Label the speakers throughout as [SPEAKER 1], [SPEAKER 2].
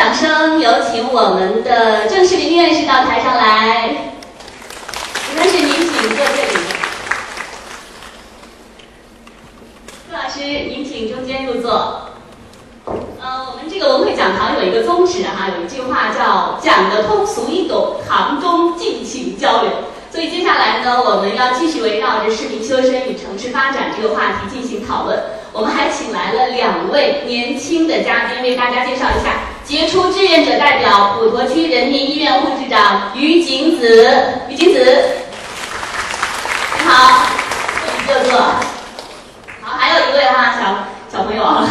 [SPEAKER 1] 掌声，有请我们的郑世林院士到台上来。院士，您请坐这里。朱老师，您请中间入座。呃，我们这个文汇讲堂有一个宗旨哈，有一句话叫“讲得通俗易懂，堂中尽情交流”。所以接下来呢，我们要继续围绕着市民修身与城市发展这个话题进行讨论。我们还请来了两位年轻的嘉宾，为大家介绍一下杰出志愿者代表普陀区人民医院护士长于景子。于景子，你好，坐坐。好，还有一位哈小小朋友，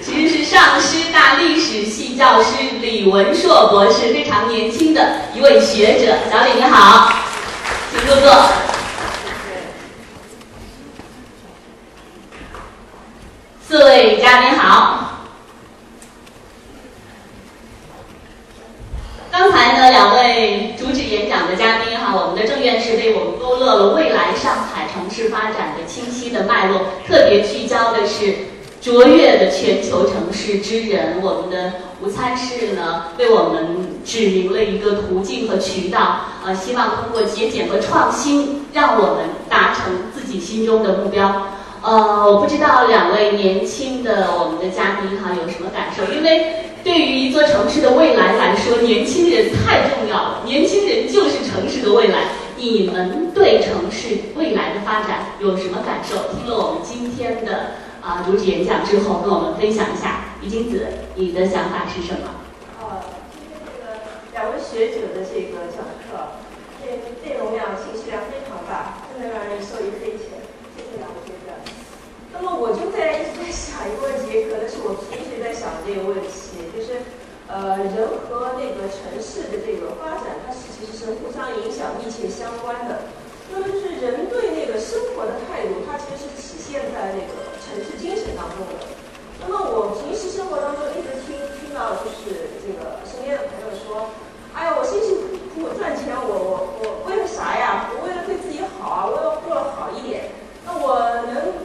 [SPEAKER 1] 其实是上师大历史系教师李文硕博士，非常年轻的一位学者。小李你好，请坐坐。四位嘉宾好。刚才呢，两位主旨演讲的嘉宾哈，我们的郑院士为我们勾勒了未来上海城市发展的清晰的脉络，特别聚焦的是卓越的全球城市之人。我们的吴参事呢，为我们指明了一个途径和渠道，呃，希望通过节俭和创新，让我们达成自己心中的目标。呃，我不知道两位年轻的我们的嘉宾哈有什么感受？因为对于一座城市的未来来说，年轻人太重要了。年轻人就是城市的未来。你们对城市未来的发展有什么感受？听了我们今天的啊主旨演讲之后，跟我们分享一下。于金子，你的想法是什么？
[SPEAKER 2] 呃，今天这个两位学者的这个讲课，内内容量、信息量非常大，真的让人受益匪浅。谢谢两位学者。那么我就在一直在想一个问题，可能是我平时在想这个问题，就是呃人和那个城市的这个发展，它是其实是互相影响、密切相关的。那么就是人对那个生活的态度，它其实是体现在那个城市精神当中的。那么我平时生活当中一直听听到，就是这个身边的朋友说，哎呀，我辛辛苦苦赚钱，我我我为了啥呀？我为了对自己好啊，我要过得好一点。那我能。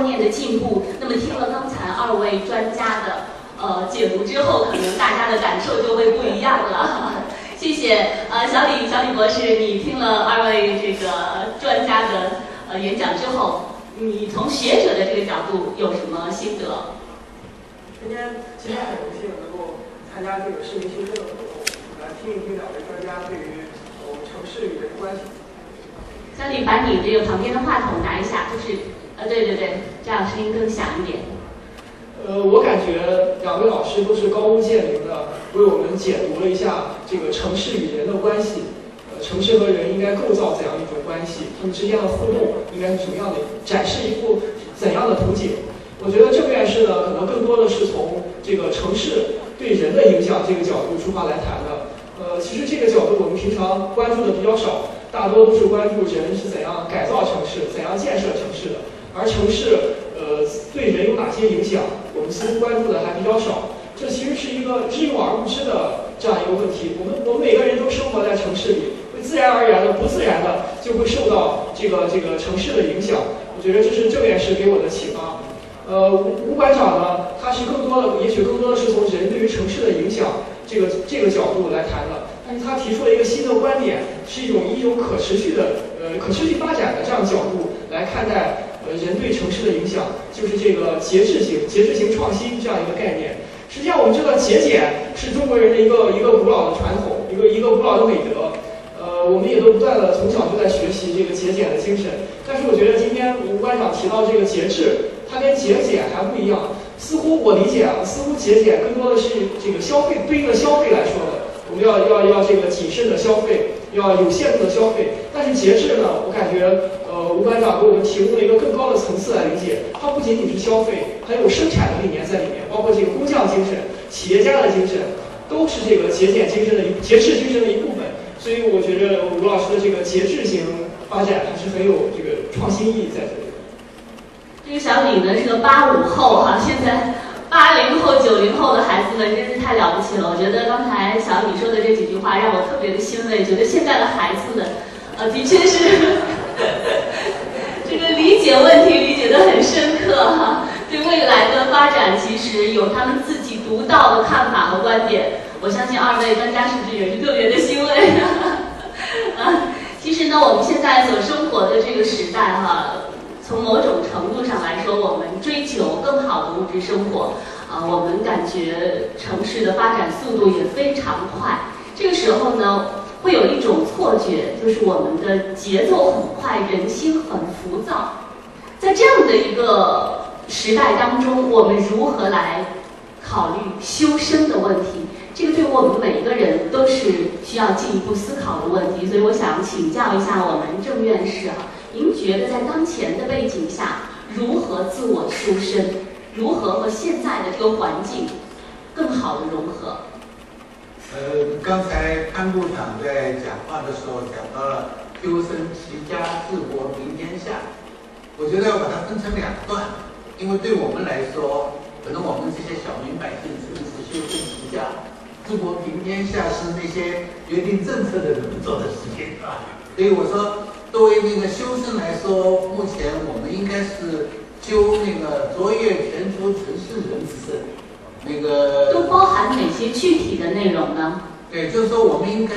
[SPEAKER 1] 观念的进步。那么听了刚才二位专家的呃解读之后，可能大家的感受就会不一样了。谢谢呃小李小李博士，你听了二位这个专家的呃演讲之后，你从学者的这个角度有什么心得？
[SPEAKER 3] 今天今天很荣幸能够参加这个市民新生的活动，来听一听两位专家对于我们城市与人的关系。
[SPEAKER 1] 小李，把你这个旁边的话筒拿一下，就是，啊，对对对，这样声音更响一点。
[SPEAKER 3] 呃，我感觉两位老师都是高屋建瓴的，为我们解读了一下这个城市与人的关系。呃，城市和人应该构造怎样一种关系，他们之间的互动应该是什么样的，展示一幅怎样的图景。我觉得郑院士呢，可能更多的是从这个城市对人的影响这个角度出发来谈的。呃，其实这个角度我们平常关注的比较少，大多都是关注人是怎样改造城市、怎样建设城市的，而城市呃对人有哪些影响，我们似乎关注的还比较少。这其实是一个知有而不知的这样一个问题。我们我们每个人都生活在城市里，会自然而然的、不自然的就会受到这个这个城市的影响。我觉得这是郑院士给我的启发。呃，吴吴馆长呢，他是更多的，也许更多的是从人对于城市的影响这个这个角度来谈的。但是他提出了一个新的观点，是一种一种可持续的，呃，可持续发展的这样角度来看待人对城市的影响，就是这个节制型节制型创新这样一个概念。实际上，我们知道节俭是中国人的一个一个古老的传统，一个一个古老的美德。呃，我们也都不断的从小就在学习这个节俭的精神。但是我觉得今天吴馆长提到这个节制。它跟节俭还不一样，似乎我理解啊，似乎节俭更多的是这个消费对应的消费来说的，我们要要要这个谨慎的消费，要有限度的消费。但是节制呢，我感觉呃吴馆长给我们提供了一个更高的层次来理解，它不仅仅是消费，还有生产的理念在里面，包括这个工匠精神、企业家的精神，都是这个节俭精神的节制精神的一部分。所以我觉得吴老师的这个节制型发展还是很有这个创新意义在这里。
[SPEAKER 1] 这个小李呢是个八五后哈，现在八零后、九零后的孩子们真是太了不起了。我觉得刚才小李说的这几句话让我特别的欣慰，觉得现在的孩子们，呃，的确是这个理解问题理解的很深刻哈，对未来的发展其实有他们自己独到的看法和观点。我相信二位专家是不是也是特别的欣慰啊？其实呢，我们现在所生活的这个时代哈。从某种程度上来说，我们追求更好的物质生活，啊，我们感觉城市的发展速度也非常快。这个时候呢，会有一种错觉，就是我们的节奏很快，人心很浮躁。在这样的一个时代当中，我们如何来考虑修身的问题？这个对我们每一个人都是需要进一步思考的问题。所以，我想请教一下我们郑院士啊。您觉得在当前的背景下，如何自我修身？如何和现在的这个环境更好的融合？
[SPEAKER 4] 呃，刚才潘部长在讲话的时候讲到了修身齐家治国平天下，我觉得要把它分成两段，因为对我们来说，可能我们这些小民百姓是是修身齐家，治国平天下是那些决定政策的人做的事情啊，所以我说。作为那个修身来说，目前我们应该是修那个卓越全球城市人之身，那个
[SPEAKER 1] 都包含哪些具体的内容呢？
[SPEAKER 4] 对，就是说我们应该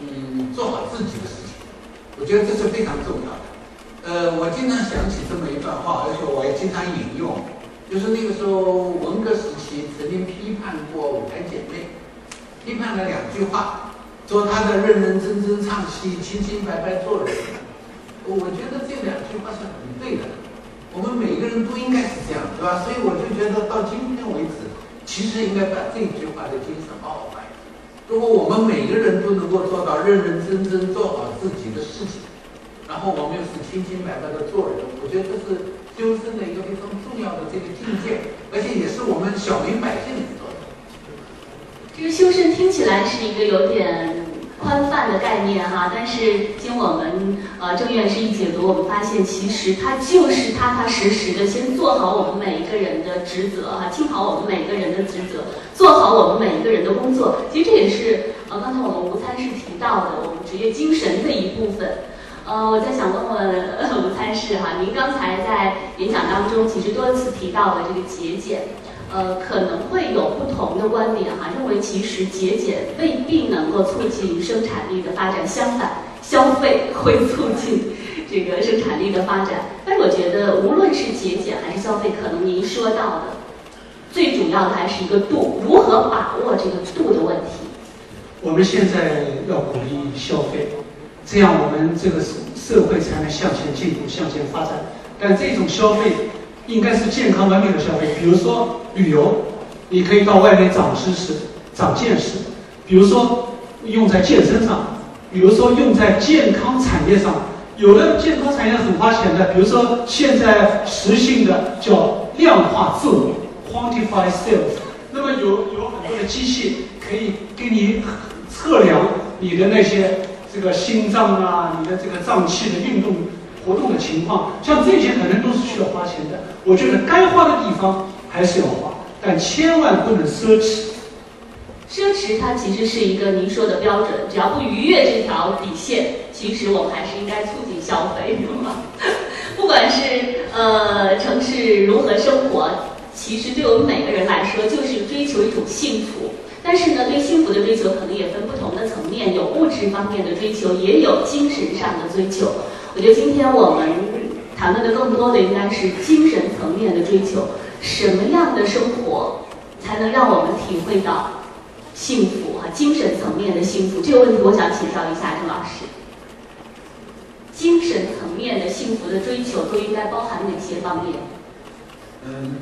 [SPEAKER 4] 嗯做好自己的事情，我觉得这是非常重要的。呃，我经常想起这么一段话，而且我也经常引用，就是那个时候文革时期曾经批判过五台姐妹，批判了两句话。说他的认认真真唱戏，清清白白做人，我觉得这两句话是很对的。我们每个人都应该是这样，对吧？所以我就觉得到今天为止，其实应该把这句话的精神好好发扬。如果我们每个人都能够做到认认真真做好自己的事情，然后我们又是清清白白的做人，我觉得这是修身的一个非常重要的这个境界，而且也是我们小民百姓。
[SPEAKER 1] 这个修身听起来是一个有点宽泛的概念哈，但是经我们呃郑院士一解读，我们发现其实它就是踏踏实实的先做好我们每一个人的职责哈，尽好我们每一个人的职责，做好我们每一个人的工作。其实这也是呃刚才我们吴参事提到的我们职业精神的一部分。呃，我在想问问吴参事哈，您刚才在演讲当中其实多次提到了这个节俭。呃，可能会有不同的观点哈，认为其实节俭未必能够促进生产力的发展，相反，消费会促进这个生产力的发展。但是我觉得，无论是节俭还是消费，可能您说到的最主要的还是一个度，如何把握这个度的问题。
[SPEAKER 5] 我们现在要鼓励消费，这样我们这个社社会才能向前进步、向前发展。但这种消费。应该是健康文明的消费，比如说旅游，你可以到外面长知识、长见识；比如说用在健身上，比如说用在健康产业上，有的健康产业很花钱的，比如说现在实行的叫量化自我 （quantify self）。那么有有很多的机器可以给你测量你的那些这个心脏啊，你的这个脏器的运动活动的情况，像这些可能都是需要花钱的。我觉得该花的地方还是要花，但千万不能奢侈。
[SPEAKER 1] 奢侈它其实是一个您说的标准，只要不逾越这条底线，其实我们还是应该促进消费，对吗？不管是呃城市如何生活，其实对我们每个人来说，就是追求一种幸福。但是呢，对幸福的追求可能也分不同的层面，有物质方面的追求，也有精神上的追求。我觉得今天我们谈论的更多的应该是精神层面的追求，什么样的生活才能让我们体会到？幸福和精神层面的幸福，这个问题我想请教一下郑老师。精神层面的幸福的追求都应该包含哪些方面？
[SPEAKER 4] 嗯，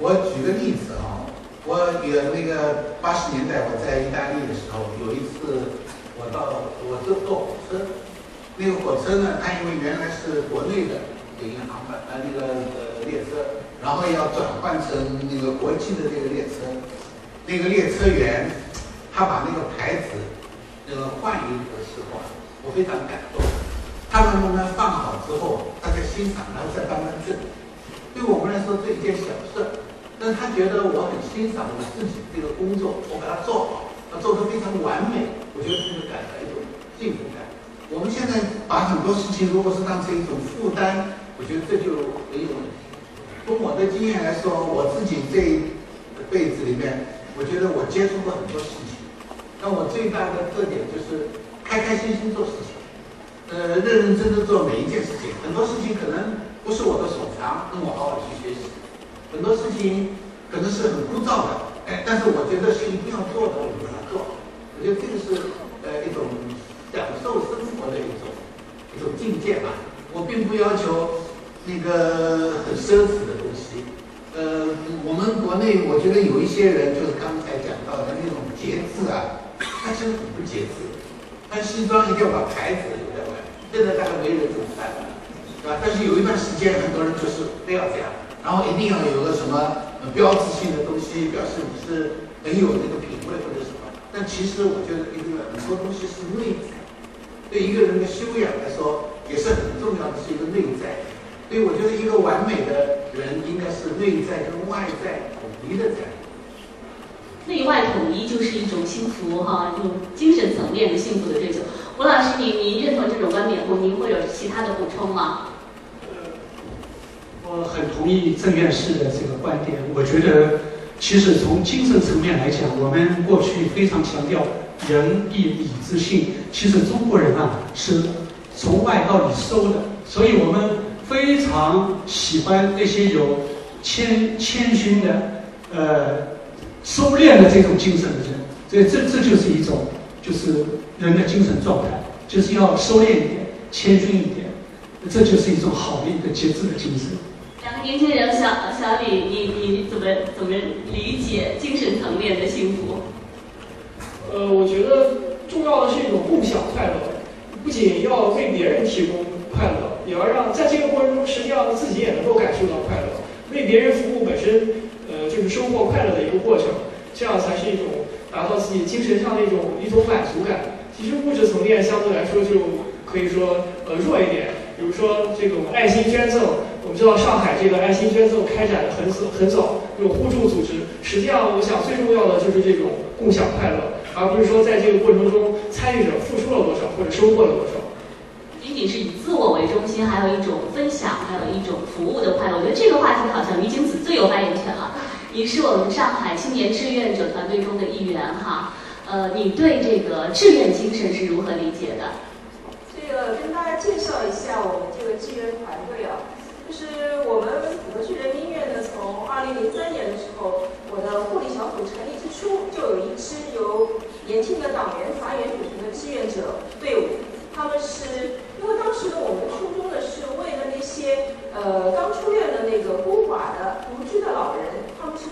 [SPEAKER 4] 我举个例子啊，我有那个八十年代我在意大利的时候，有一次我到我坐坐火车，那个火车呢，它因为原来是国内的一个航班呃那个呃列车，然后要转换成那个国际的这个列车。那个列车员，他把那个牌子，那个换一个时候，我非常感动。他慢慢慢放好之后，他在欣赏，然后再搬搬正。对我们来说，这一件小事，但他觉得我很欣赏我自己这个工作，我把它做好，他做得非常完美。我觉得这就感到一种幸福感。我们现在把很多事情如果是当成一种负担，我觉得这就没有问题。从我的经验来说，我自己这一辈子里面。我觉得我接触过很多事情，但我最大的特点就是开开心心做事情，呃，认认真真做每一件事情。很多事情可能不是我的所长，那我好好去学习；很多事情可能是很枯燥的，哎，但是我觉得是一定要做的，我就把它做。我觉得这个是呃一种享受生活的一种一种境界吧。我并不要求那个很奢侈的。呃，我们国内我觉得有一些人，就是刚才讲到的那种节制啊，他其实很不节制。穿西装一定要把牌子留在外面，现在大概没人这么干了，对吧？但是有一段时间，很多人就是非要这样，然后一定要有个什么标志性的东西，表示你是很有那个品味或者什么。但其实我觉得一个很多东西是内在，对一个人的修养来说也是很重要的，是一个内在。所以我觉得一个完美的人应该是内在跟外在统一的在。
[SPEAKER 1] 内外统一就是一种幸福哈，一种精神层面的幸福的追求。吴老师，您您认同这种观点不？您会有其他的补充吗？
[SPEAKER 5] 我很同意郑院士的这个观点。我觉得，其实从精神层面来讲，我们过去非常强调仁义礼智信。其实中国人啊，是从外到里收的，所以我们。非常喜欢那些有谦谦逊的、呃收敛的这种精神的人，所以这这就是一种就是人的精神状态，就是要收敛一点、谦逊一点，这就是一种好的一个节制的精神。
[SPEAKER 1] 两个年轻人，小小李，你你怎么怎么理解精神层面的幸福？
[SPEAKER 3] 呃，我觉得重要的是一种共享快乐，不仅要为别人提供。快乐也要让在这个过程中，实际上自己也能够感受到快乐。为别人服务本身，呃，就是收获快乐的一个过程。这样才是一种达到自己精神上的一种一种满足感。其实物质层面相对来说就可以说呃弱一点。比如说这种爱心捐赠，我们知道上海这个爱心捐赠开展的很很早，有互助组织。实际上，我想最重要的就是这种共享快乐，而不是说在这个过程中参与者付出了多少或者收获了多少。
[SPEAKER 1] 仅是以自我为中心，还有一种分享，还有一种服务的快乐。我觉得这个话题好像于景子最有发言权了。你是我们上海青年志愿者团队中的一员哈，呃，你对这个志愿精神是如何理解的？
[SPEAKER 2] 这个跟大家介绍一下我们这个志愿团队啊，就是我们普陀区人民医院呢，从二零零三年的时候，我的护理小组成立之初，就有一支由年轻的党员、团员组成的志愿者队伍。他们是因为当时呢，我们初衷呢是为了那些呃刚出院的那个孤寡的独居的老人，他们是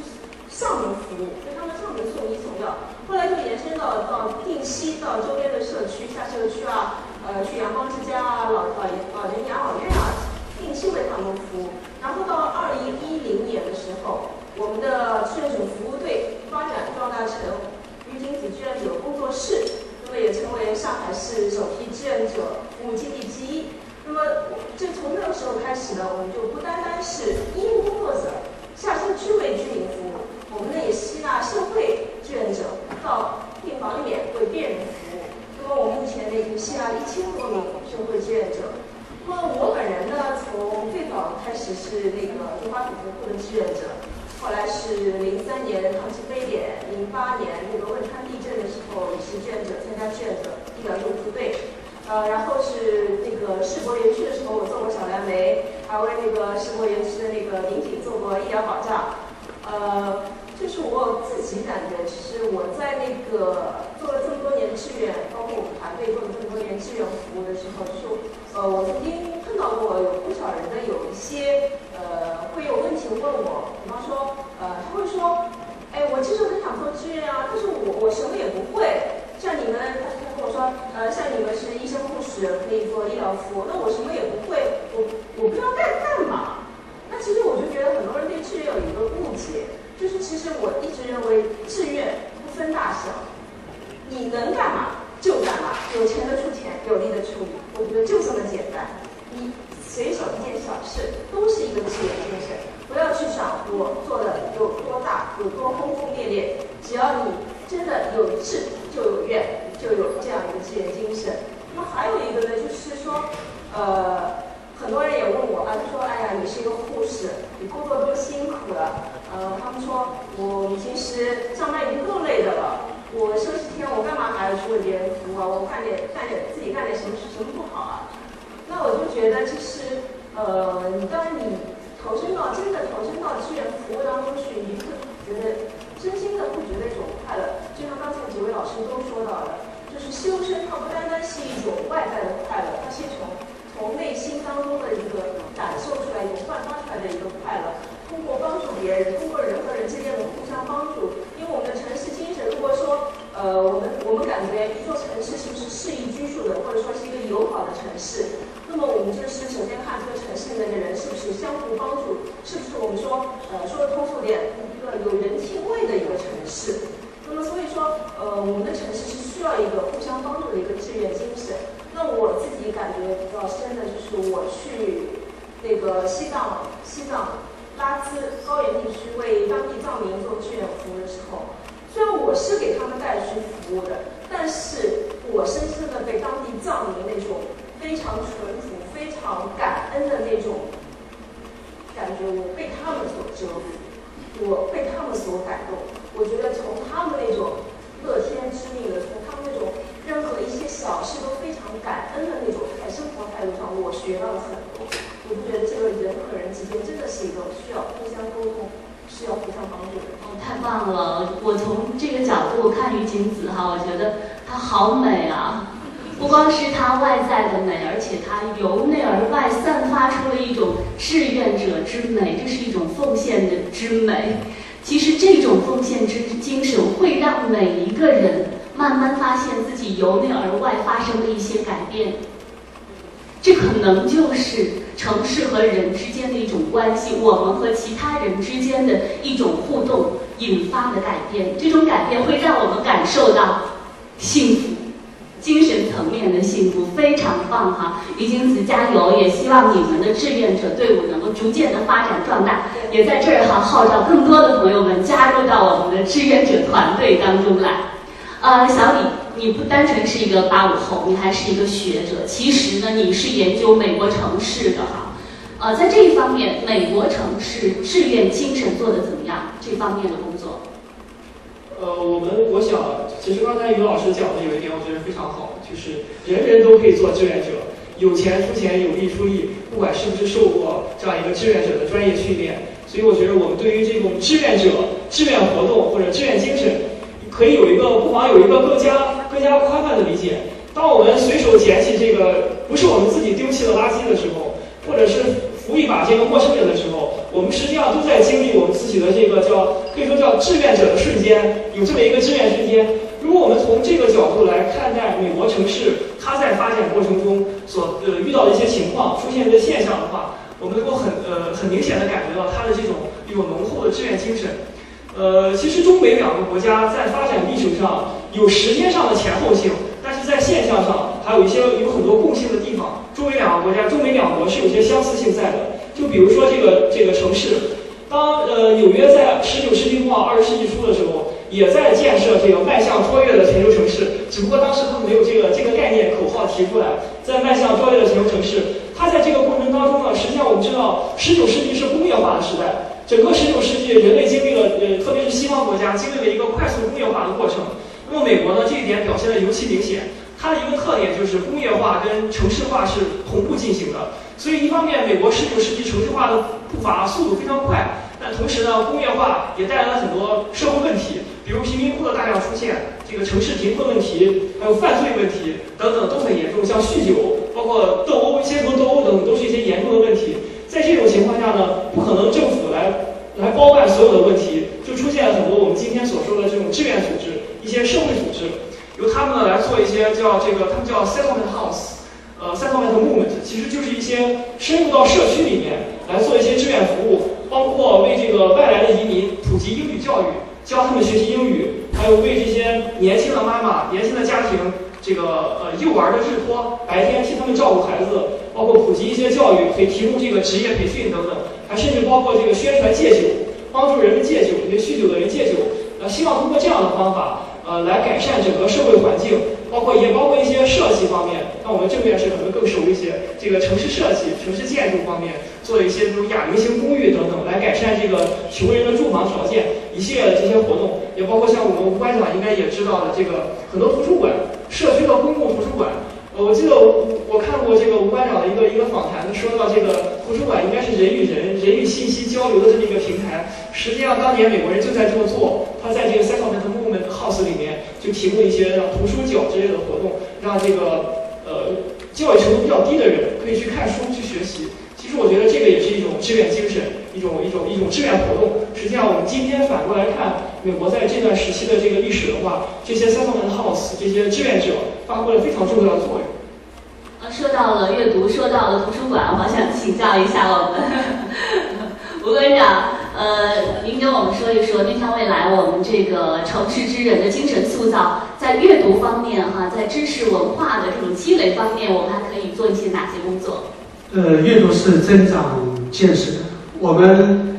[SPEAKER 2] 上门服务，给他们上门送医送药。后来就延伸到到定期到周边的社区，下社呃去阳光之家啊、老老老年养老院啊，定期为他们服务。然后到二零一零年的时候，我们的志愿者服务队发展壮大成于金子志愿者工作室，那么也成为上海市首批志愿者服务基地之一。那么就从那个时候开始呢，我们就不单单是医务工作者下乡区为居民服务，我们呢也吸纳社会志愿者到病房里面为病人服务。那么我目前呢已经吸纳一千多名社会志愿者。那么我本人呢，从最早开始是那个中华组织部的志愿者，后来是零三年抗击非典，零八年那个汶川地震的时候也是志愿者参加志愿者医疗救助队，然后是那个世博园区的时候，我做过小蓝莓，还为那个世博园区的那个民警做过医疗保障，呃，就是我自己感觉，其实我在那个做了这么多年志愿，包括我们团队做了这么多年志愿服务的时候，就是呃，我曾经碰到过有不少人呢，有一些呃会有问题问我，比方说呃他会说，哎，我其实很想做志愿啊，但是我我什么也不会。像你们，他他跟我说，呃，像你们是医可以做医疗服务，那我什么也不会，我我不知道该干嘛。那其实我就觉得很多人对志愿有一个误解，就是其实我一直认为志愿不分大小，你能干嘛就干嘛，有钱的出钱，有力的出力。我觉得就这么简单，你随手一件小事都是一个志愿精神。不要去想我做的有多大，有多轰轰烈烈，只要你真的有志，就有愿，就有这样一个志愿精神。那还有一个呢，就是说，呃，很多人也问我啊，他说，哎呀，你是一个护士，你工作多辛苦了。呃，他们说，我其实上班已经够累的了，我休息天我干嘛还要去为别人服务啊？我干点干点自己干点什么事什么不好啊？那我就觉得，其实，呃，当你投身到真的投身到志愿服务当中去，你会觉得真心的会觉得一种快乐。就像刚才几位老师都说到的，就是修身，它不单单是一种外在的快乐，它是从从内心当中的一个感受出来、一种焕发出来的一个快乐。通过帮助别人，通过人和人之间的互相帮助，因为我们的城市精神，如果说，呃，我们我们感觉一座城市是不是适宜居住的，或者说是一个友好的城市，那么我们就是首先看这个城市里面的人是不是相互帮助，是不是我们说，呃，说的通俗点，一个有人情味的一个城市。那么所以说，呃，我们的城市是要一个互相帮助的一个志愿精神。那我自己感觉比较深的就是我去那个西藏，西藏。拉孜高原地区为当地藏民做志愿服务的时候，虽然我是给他们带去服务的，但是我深深的被当地藏民那种非常淳朴、非常感恩的那种感觉，我被他们所折服，我被他们所感动。我觉得从他们那种乐天知命的，从他们那种任何一些小事都非常感恩的那种在生活态度上，我学到了很多。我就觉得这个人和人之间真的是一个需要互相沟通、需要互相帮助的。
[SPEAKER 1] 哦，太棒了！我从这个角度看于景子哈，我觉得她好美啊！不光是她外在的美，而且她由内而外散发出了一种志愿者之美，这是一种奉献的之美。其实这种奉献之精神会让每一个人慢慢发现自己由内而外发生的一些改变。这可能就是城市和人之间的一种关系，我们和其他人之间的一种互动引发的改变。这种改变会让我们感受到幸福，精神层面的幸福，非常棒哈！李金子加油，也希望你们的志愿者队伍能够逐渐的发展壮大。也在这儿哈号召更多的朋友们加入到我们的志愿者团队当中来。呃，小李，你不单纯是一个八五后，你还是一个学者。其实呢，你是研究美国城市的哈。呃，在这一方面，美国城市志愿精神做得怎么样？这方面的工作。
[SPEAKER 3] 呃，我们我想，其实刚才于老师讲的有一点，我觉得非常好，就是人人都可以做志愿者，有钱出钱，有力出力，不管是不是受过这样一个志愿者的专业训练。所以我觉得，我们对于这种志愿者、志愿活动或者志愿精神。可以有一个不妨有一个更加更加宽泛的理解。当我们随手捡起这个不是我们自己丢弃的垃圾的时候，或者是扶一把这个陌生人的时候，我们实际上都在经历我们自己的这个叫可以说叫志愿者的瞬间，有这么一个志愿瞬间。如果我们从这个角度来看待美国城市，它在发展过程中所呃遇到的一些情况、出现的现象的话，我们能够很呃很明显的感觉到它的这种一种浓厚的志愿精神。呃，其实中美两个国家在发展历程上有时间上的前后性，但是在现象上还有一些有很多共性的地方。中美两个国家，中美两国是有些相似性在的。就比如说这个这个城市，当呃纽约在十九世纪末二十世纪初的时候，也在建设这个迈向卓越的全球城市，只不过当时他们没有这个这个概念口号提出来，在迈向卓越的全球城市。它在这个过程当中呢，实际上我们知道，十九世纪是工业化的时代。整个十九世纪，人类经历了，呃，特别是西方国家经历了一个快速工业化的过程。那么美国呢，这一点表现的尤其明显。它的一个特点就是工业化跟城市化是同步进行的。所以一方面，美国十九世纪城市化的步伐速度非常快，但同时呢，工业化也带来了很多社会问题，比如贫民窟的大量出现，这个城市贫困问题，还有犯罪问题等等都很严重，像酗酒，包括斗殴、街头斗殴等，都是一些严重的问题。在这种情况下呢，不可能政府来来包办所有的问题，就出现了很多我们今天所说的这种志愿组织、一些社会组织，由他们呢来做一些叫这个，他们叫 settlement house，呃，settlement movement，其实就是一些深入到社区里面来做一些志愿服务，包括为这个外来的移民普及英语教育，教他们学习英语，还有为这些年轻的妈妈、年轻的家庭。这个呃幼儿的日托，白天替他们照顾孩子，包括普及一些教育，可以提供这个职业培训等等，还甚至包括这个宣传戒酒，帮助人们戒酒，一些酗酒的人戒酒。呃，希望通过这样的方法，呃，来改善整个社会环境，包括也包括一些设计方面。那我们郑院士可能更熟一些，这个城市设计、城市建筑方面，做一些这种哑铃型公寓等等，来改善这个穷人的住房条件，一系列的这些活动，也包括像我们吴馆长应该也知道的这个很多图书馆。社区的公共图书馆，呃，我记得我我看过这个吴馆长的一个一个访谈，说到这个图书馆应该是人与人、人与信息交流的这么一个平台。实际上，当年美国人就在这么做，他在这个 settlement movement house 里面就提供一些让图书角之类的活动，让这个呃教育程度比较低的人可以去看书去学习。其实我觉得这个也是一种志愿精神，一种一种一种志愿活动。实际上，我们今天反过来看美国在这段时期的这个历史的话，这些 settlement house 这些志愿者发挥了非常重要的作用。
[SPEAKER 1] 呃，说到了阅读，说到了图书馆，我想请教一下我们吴馆长，呃，您给我们说一说面向未来我们这个城市之人的精神塑造，在阅读方面哈，在知识文化的这种积累方面，我们还可以做一些哪些工作？
[SPEAKER 5] 呃，阅读是增长见识的。我们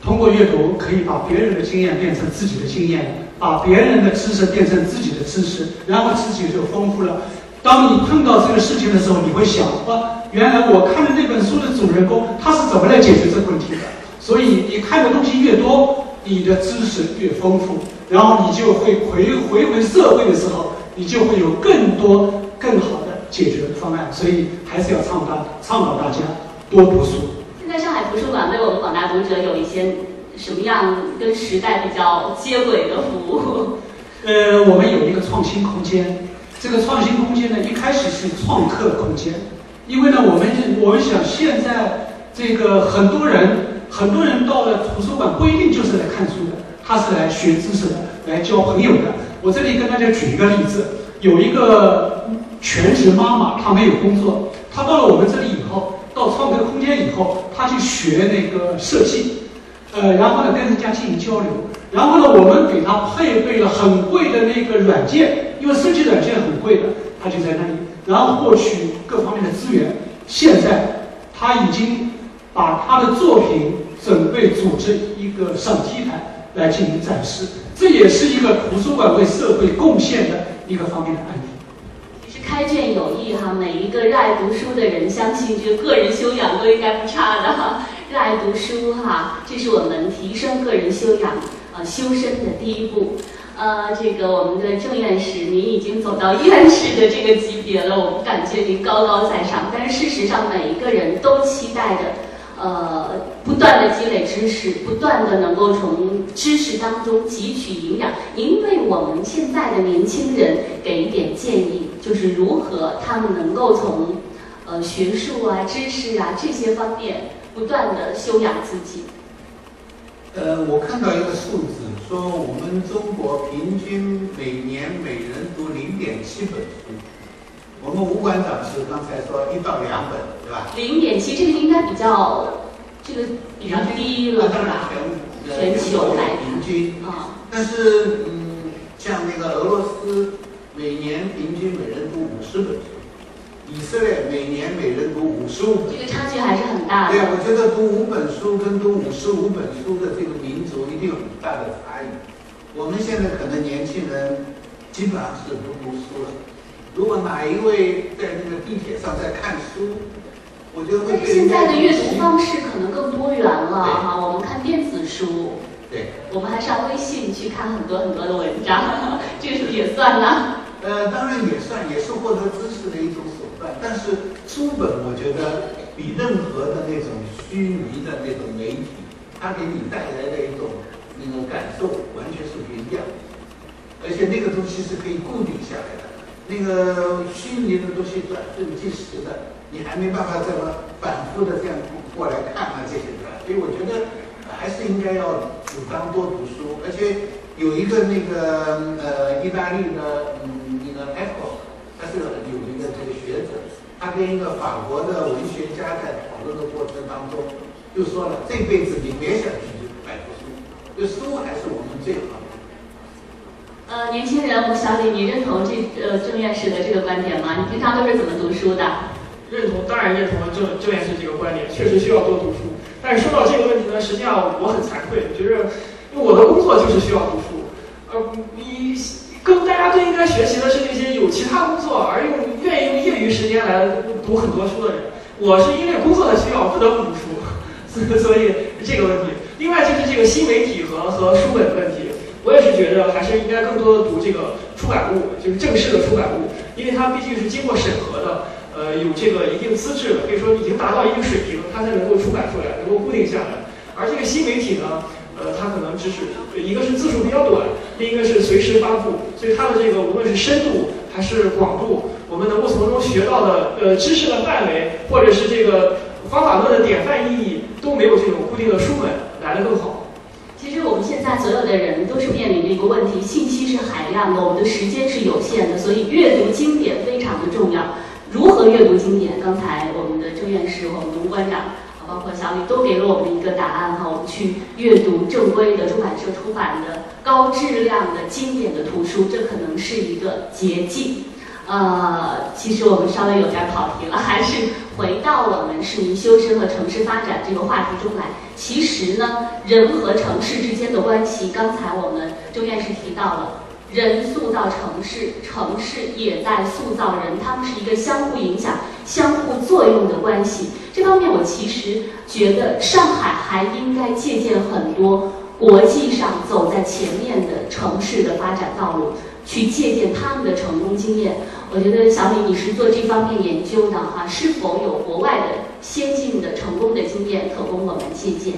[SPEAKER 5] 通过阅读，可以把别人的经验变成自己的经验，把别人的知识变成自己的知识，然后自己就丰富了。当你碰到这个事情的时候，你会想：啊，原来我看的那本书的主人公他是怎么来解决这个问题的？所以你看的东西越多，你的知识越丰富，然后你就会回回回社会的时候，你就会有更多更好的。解决方案，所以还是要倡导倡导大家多读书。
[SPEAKER 1] 在上海图书馆为我们广大读者有一些什么样跟时代比较接轨的服务？
[SPEAKER 5] 呃，我们有一个创新空间。这个创新空间呢，一开始是创客空间，因为呢，我们我们想现在这个很多人很多人到了图书馆不一定就是来看书的，他是来学知识的，来交朋友的。我这里跟大家举一个例子，有一个。全职妈妈，她没有工作，她到了我们这里以后，到创客空间以后，他去学那个设计，呃，然后呢跟人家进行交流，然后呢我们给他配备了很贵的那个软件，因为设计软件很贵的，他就在那里，然后获取各方面的资源。现在他已经把他的作品准备组织一个上 T 台来进行展示，这也是一个图书馆为社会贡献的一个方面的案例。
[SPEAKER 1] 开卷有益哈，每一个热爱读书的人，相信这个个人修养都应该不差的哈。热爱读书哈，这是我们提升个人修养、呃修身的第一步。呃，这个我们的郑院士，您已经走到院士的这个级别了，我们感觉您高高在上。但是事实上，每一个人都期待着。呃，不断的积累知识，不断的能够从知识当中汲取营养。您为我们现在的年轻人给一点建议，就是如何他们能够从呃学术啊、知识啊这些方面不断的修养自己。
[SPEAKER 4] 呃，我看到一个数字，说我们中国平均每年每人读零点七本书。我们吴馆长是刚才说一到两本，对吧？
[SPEAKER 1] 零点七，这个应该比较，这个比较低了？
[SPEAKER 4] 全
[SPEAKER 1] 全球来
[SPEAKER 4] 平均，
[SPEAKER 1] 啊，
[SPEAKER 4] 但是嗯，像那个俄罗斯，每年平均每人读五十本书，以色列每年每人读五十五本
[SPEAKER 1] 这。个差距还是很大的对，
[SPEAKER 4] 我觉得读五本书跟读五十五本书的这个民族一定有很大的差异。我们现在可能年轻人基本上是不读书了。如果哪一位在那个地铁上在看书，我觉得会
[SPEAKER 1] 现在的阅读方式可能更多元了
[SPEAKER 4] 对
[SPEAKER 1] 哈，我们看电子书，
[SPEAKER 4] 对，
[SPEAKER 1] 我们还上微信去看很多很多的文章，这个是不是也算呢？
[SPEAKER 4] 呃，当然也算，也是获得知识的一种手段。但是书本，我觉得比任何的那种虚拟的那种媒体，它给你带来的一种那种感受，完全是不一样的。而且那个东西是可以固定下来的，那个虚拟的东西转瞬即逝的，你还没办法这么反复的这样过来看啊这些的。所以我觉得还是应该要主张多读书，而且有一个那个呃意大利的嗯那个 Echo，他是有名的这个学者，他跟一个法国的文学家在讨论的过程当中，就说了这辈子你别想去买书，就书还是我们最好。
[SPEAKER 1] 呃，年轻人，吴小李，你认同这呃郑院士的这个观点吗？你平常都是怎么读书的？
[SPEAKER 3] 认同，当然认同郑郑院士这个观点，确实需要多读书。但是说到这个问题呢，实际上我很惭愧，我觉得因为我的工作就是需要读书，呃，你更大家更应该学习的是那些有其他工作而用愿意用业余时间来读很多书的人。我是因为工作的需要不得不读书，所以这个问题。另外就是这个新媒体和和书本的问题，我也是觉得还是应该更多的读这个出版物，就是正式的出版物，因为它毕竟是经过审核的。呃，有这个一定资质的，可以说已经达到一定水平，它才能够出版出来，能够固定下来。而这个新媒体呢，呃，它可能只是一个是字数比较短，另一个是随时发布，所以它的这个无论是深度还是广度，我们能够从中学到的呃知识的范围，或者是这个方法论的典范意义，都没有这种固定的书本来的更好。
[SPEAKER 1] 在所有的人都是面临着一个问题，信息是海量的，我们的时间是有限的，所以阅读经典非常的重要。如何阅读经典？刚才我们的郑院士我们的吴馆长，包括小李都给了我们一个答案哈。我们去阅读正规的出版社出版的高质量的经典的图书，这可能是一个捷径。呃，其实我们稍微有点跑题了，还是回到我们市民修身和城市发展这个话题中来。其实呢，人和城市之间的关系，刚才我们周院士提到了。人塑造城市，城市也在塑造人，他们是一个相互影响、相互作用的关系。这方面，我其实觉得上海还应该借鉴很多国际上走在前面的城市的发展道路，去借鉴他们的成功经验。我觉得小米你是做这方面研究的哈，是否有国外的先进的成功的经验可供我们借鉴？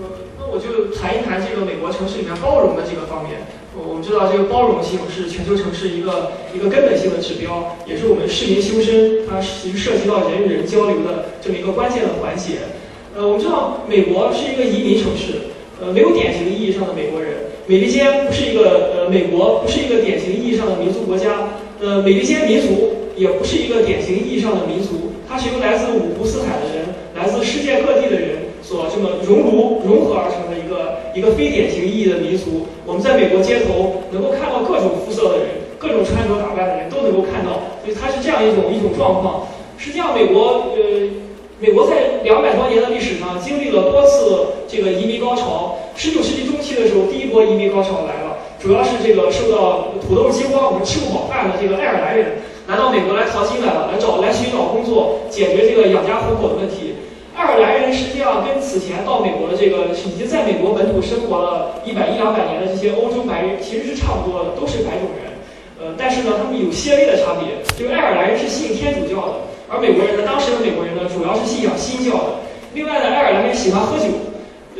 [SPEAKER 3] 呃，那我就谈一谈这个美国城市里面包容的这个方面。我们知道，这个包容性是全球城市一个一个根本性的指标，也是我们市民修身，它其实涉及到人与人交流的这么一个关键的环节。呃，我们知道美国是一个移民城市，呃，没有典型意义上的美国人。美利坚不是一个呃，美国不是一个典型意义上的民族国家。呃，美利坚民族也不是一个典型意义上的民族，它是由来自五湖四海的人，来自世界各地的人。所这么熔炉融合而成的一个一个非典型意义的民族，我们在美国街头能够看到各种肤色的人，各种穿着打扮的人都能够看到，所以它是这样一种一种状况。实际上，美国呃，美国在两百多年的历史上经历了多次这个移民高潮。十九世纪中期的时候，第一波移民高潮来，主要是这个受到土豆饥荒，我们吃不饱饭的这个爱尔兰人来到美国来淘金来了，来找来寻找工作，解决这个养家糊口的问题。爱尔兰人实际上跟此前到美国的这个已经在美国本土生活了一百一两百年的这些欧洲白人其实是差不多的，都是白种人。呃，但是呢，他们有些微的差别，就是爱尔兰人是信天主教的，而美国人呢，当时的美国人呢，主要是信仰新教的。另外呢，爱尔兰人喜欢喝酒，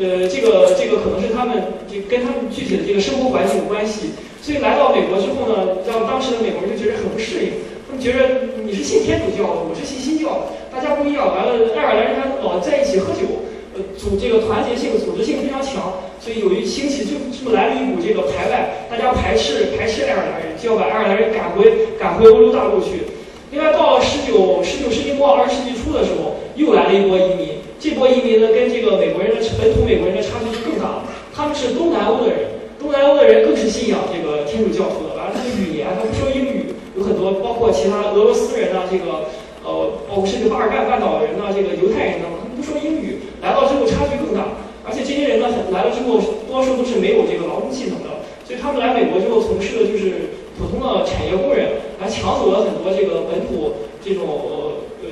[SPEAKER 3] 呃，这个这个可能是他们这跟他们具体的这个生活环境有关系。所以来到美国之后呢，让当时的美国人就觉得很不适应。他们觉得你是信天主教的，我是信新教的，大家不一样。完了，爱尔兰人他老在一起喝酒，呃组这个团结性、组织性非常强，所以有一兴起就这么来了一股这个排外，大家排斥排斥爱尔兰人，就要把爱尔兰人赶回赶回欧洲大陆去。另外，到了十九十九世纪末二十世纪初的时候，又来了一波移民。这波移民呢，跟这个美国人的本土美国人的差距就更大了。他们是东南欧的人，东南欧的人更是信仰这个天主教徒的，完了他的语言他不说英语，有很多包括其他俄罗斯人啊，这个呃包括甚至巴尔干半岛人呐，这个犹太人呐，他们不说英语，来到之后差距更大。而且这些人呢，来了之后，多数都是没有这个劳动技能的，所以他们来美国之后从事的就是普通的产业工人，还抢走了很多这个本土这种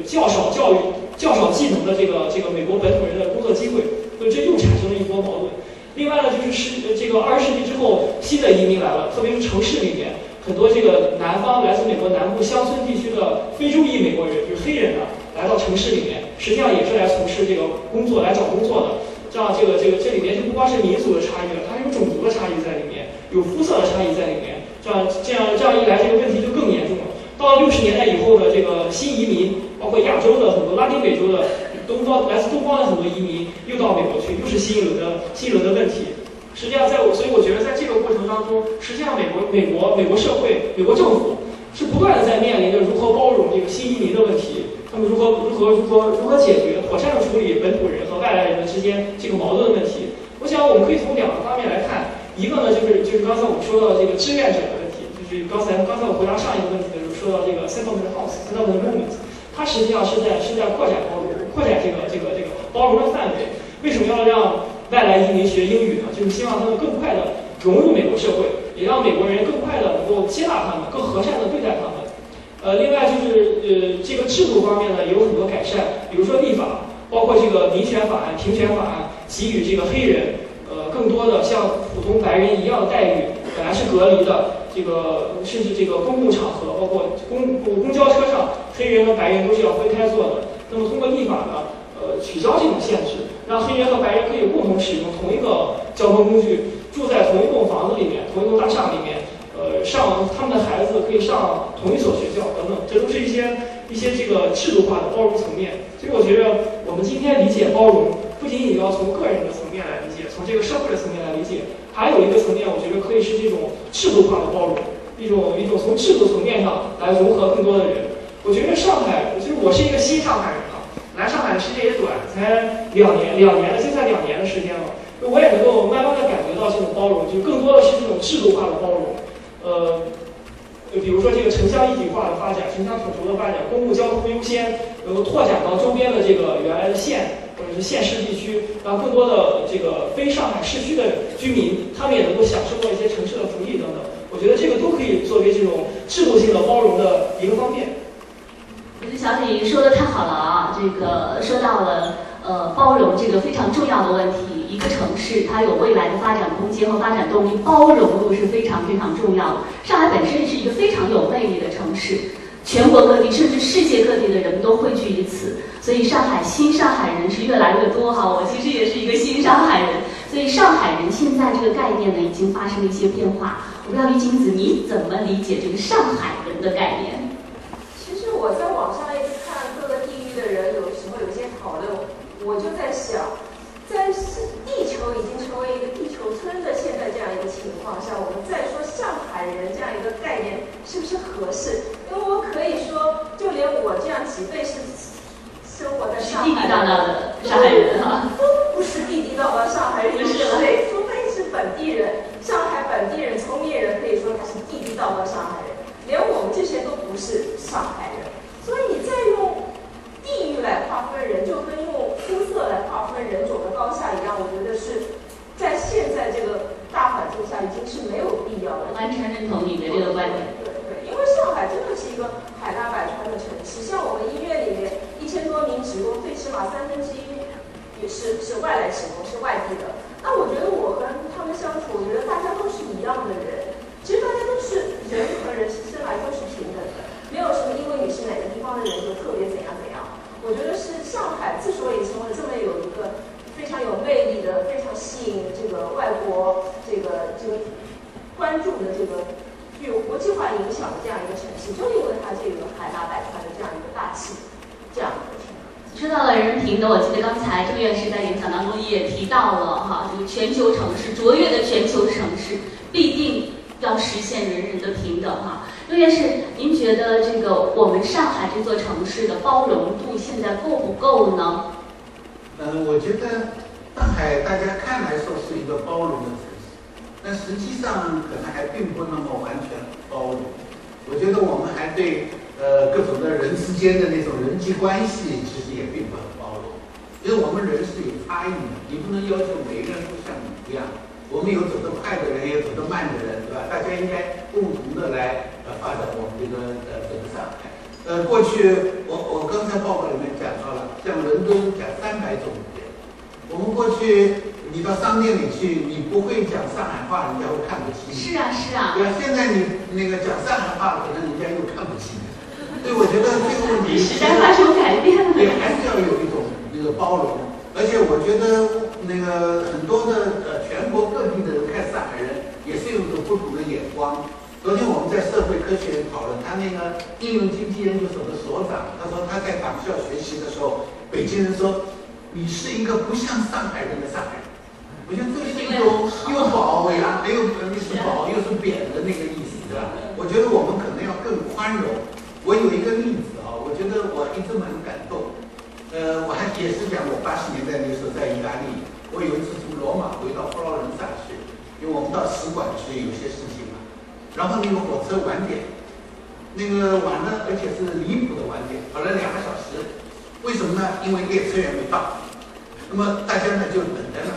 [SPEAKER 3] 较少教育、较少技能的这个这个美国本土人的工作机会，所以这又产生了一波矛盾。另外呢，就是十这个二十世纪之后，新的移民来了，特别是城市里面很多这个南方来自美国南部乡村地区的非洲裔美国人，就是黑人呢，来到城市里面，实际上也是来从事这个工作、来找工作的。这样，这个这个这里面就不光是民族的差异了，它还有种族的差异在里面，有肤色的差异在里面。这样这样这样一来，这个问题就更严重了。到了六十年代以后的这个新移民，包括亚洲的很多拉丁美洲的东方来自东方的很多移民，又到美国去，又是新一轮的新一轮的问题。实际上，在我所以我觉得，在这个过程当中，实际上美国美国美国社会美国政府是不断的在面临着如何包容这个新移民的问题，他们如何如何如何如何解决妥善的处理本土人和外来人的之间这个矛盾的问题。我想我们可以从两个方面来看，一个呢就是就是刚才我们说到的这个志愿者的问题，就是刚才刚才我回答上一个问题的时候说到这个 settlement house，settlement movement，它实际上是在是在扩展包容，扩展这个这个这个包容的范围。为什么要让外来移民学英语呢？就是希望他们更快的融入美国社会，也让美国人更快的能够接纳他们，更和善的对待他们。呃，另外就是呃这个制度方面呢也有很多改善，比如说立法，包括这个民选法案、平权法案，给予这个黑人呃更多的像普通白人一样的待遇，本来是隔离的。这个甚至这个公共场合，包括公公交车上，黑人和白人都是要分开坐的。那么通过立法呢，呃取消这种限制。让黑人和白人可以共同使用同一个交通工具，住在同一栋房子里面，同一栋大厦里面，呃，上他们的孩子可以上同一所学校等等，这都是一些一些这个制度化的包容层面。所以我觉得，我们今天理解包容，不仅仅要从个人的层面来理解，从这个社会的层面来理解，还有一个层面，我觉得可以是这种制度化的包容，一种一种从制度层面上来融合更多的人。我觉得上海，就是我是一个新上海人。来上海的时间也短，才两年，两年了，现在两年的时间了。我也能够慢慢的感觉到这种包容，就更多的是这种制度化的包容。呃，比如说这个城乡一体化的发展，城乡统筹的发展，公共交通优先，能够拓展到周边的这个原来的县或者是县市地区，让更多的这个非上海市区的居民，他们也能够享受到一些城市的福利等等。我觉得这个都可以作为这种制度性的包容的一个方面。
[SPEAKER 1] 我觉得小李说的太好了啊！这个说到了呃包容这个非常重要的问题。一个城市它有未来的发展空间和发展动力，包容度是非常非常重要的。上海本身是一个非常有魅力的城市，全国各地甚至世界各地的人都汇聚于此，所以上海新上海人是越来越多哈。我其实也是一个新上海人，所以上海人现在这个概念呢已经发生了一些变化。我不知道李金子你怎么理解这个上海人的概念？
[SPEAKER 2] 其实我在网上一直看各个地域的人有什么有些讨论，我就在想，在地球已经成为一个地球村的现在这样一个情况下，我们再说上海人这样一个概念是不是合适？因为我可以说，就连我这样几辈是生活在上海
[SPEAKER 1] 的上海人哈，
[SPEAKER 2] 都不是地地道道上海人，对，除非是本地人，上海本地人、聪明人可以说他是地地道道上海人，连我们这些都不是上海人。所以你再用地域来划分人，就跟用肤色来划分人种的高下一样，我觉得是在现在这个大环境下已经是没有必要的。
[SPEAKER 1] 完全认同你的这个观点。
[SPEAKER 2] 对对，因为上海真的是一个海纳百川的城市，像我们医院里面一千多名职工，最起码三分之一也是是外来职工，是外地的。那我觉得我跟他们相处，我觉得大家都是一样的人，其实大家都是人和人生来都是平等的。没有什么，因为你是哪个地方的人就特别怎样怎样。我觉得是上海之所以成为这么有一个非常有魅力的、非常吸引这个外国这个这个关注的这个具有国际化影响的这样一个城市，就因为它这个海纳百川的这样一个大气，这样一个。
[SPEAKER 1] 说到了人人平等，我记得刚才郑院士在演讲当中也提到了哈，这个全球城市卓越的全球城市必定要实现人人的平等哈。郑院士，您觉得这个我们上海这座城市的包容度现在够不够呢？
[SPEAKER 4] 嗯，我觉得上海大家看来说是一个包容的城市，但实际上可能还并不那么完全包容。我觉得我们还对呃各种的人之间的那种人际关系，其实也并不很包容，因为我们人是有差异的，你不能要求每个人都像你一样。我们有走得快的人，也有走得慢的人，对吧？大家应该共同的来呃发展我们这个呃整个上海。呃，过去我我刚才报告里面讲到了，像伦敦讲三百种，我们过去你到商店里去，你不会讲上海话，人家会看不起你。
[SPEAKER 1] 是啊，是啊。
[SPEAKER 4] 对啊，现在你那个讲上海话，可能人家又看不起你。所以我觉得这个问题
[SPEAKER 1] 时代发生改变了。
[SPEAKER 4] 对还是要有一种那个包容，而且我觉得那个很多的呃全国各地的人看上海人，也是有一种不同的眼光。昨天我们在社会科学讨论，他那个应用经济研究所的所长，他说他在党校学习的时候，北京人说你是一个不像上海人的上海人。我觉得这是一种又褒呀，又又是褒又是贬的那个意思，对吧？我觉得我们可能要更宽容。我有一个例子啊，我觉得我一直蛮感动。呃，我还也是讲我八十年代那时候在意大利，我有一次从罗马回到佛罗伦萨去，因为我们到使馆去有些事情嘛。然后那个火车晚点，那个晚了，而且是离谱的晚点，跑了两个小时。为什么呢？因为列车员没到。那么大家呢就等着呢。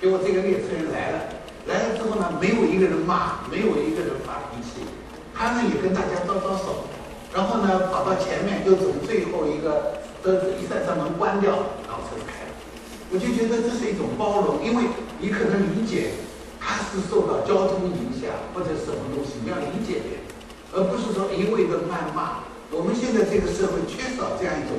[SPEAKER 4] 结果这个列车员来了，来了之后呢，没有一个人骂，没有一个人发脾气。他呢也跟大家招招手，然后呢跑到前面，又从最后一个车子一扇扇门关掉，然后车开了。我就觉得这是一种包容，因为你可能理解。他是受到交通影响或者什么东西，你要理解的，而不是说一味的谩骂。我们现在这个社会缺少这样一种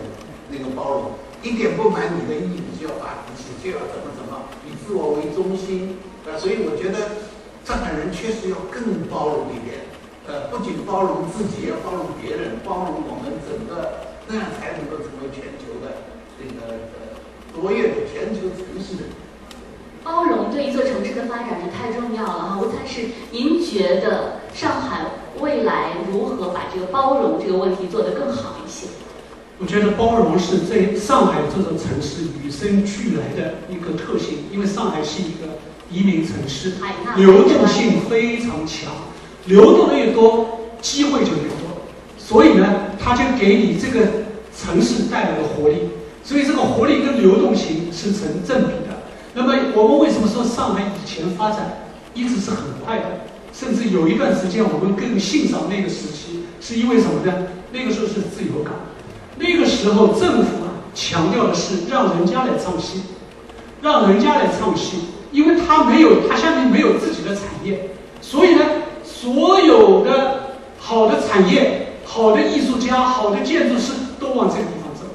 [SPEAKER 4] 那个包容，一点不满你的意，你就要发脾气，就要怎么怎么，以自我为中心。呃，所以我觉得上海人确实要更包容一点。呃，不仅包容自己，要包容别人，包容我们整个，那样才能够成为全球的这个呃卓越的全球城市。
[SPEAKER 1] 包容对一座城市的发展是太重要了哈，吴参事，您觉得上海未来如何把这个包容这个问题做得更好一些？
[SPEAKER 5] 我觉得包容是在上海这座城市与生俱来的一个特性，因为上海是一个移民城市，流动性非常强，流动的越多，机会就越多，所以呢，它就给你这个城市带来了活力，所以这个活力跟流动性是成正比的。那么我们为什么说上海以前发展一直是很快的，甚至有一段时间我们更欣赏那个时期，是因为什么呢？那个时候是自由港，那个时候政府啊强调的是让人家来唱戏，让人家来唱戏，因为他没有他下面没有自己的产业，所以呢，所有的好的产业、好的艺术家、好的建筑师都往这个地方走，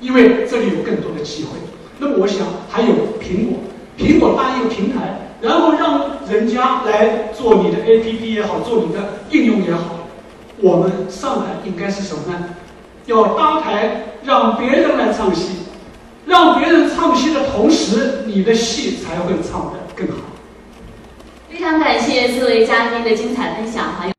[SPEAKER 5] 因为这里有更多的机会。那么我想还有苹果，苹果搭一个平台，然后让人家来做你的 APP 也好，做你的应用也好。我们上海应该是什么呢？要搭台让别人来唱戏，让别人唱戏的同时，你的戏才会唱得更好。
[SPEAKER 1] 非常感谢四位嘉宾的精彩分享还有。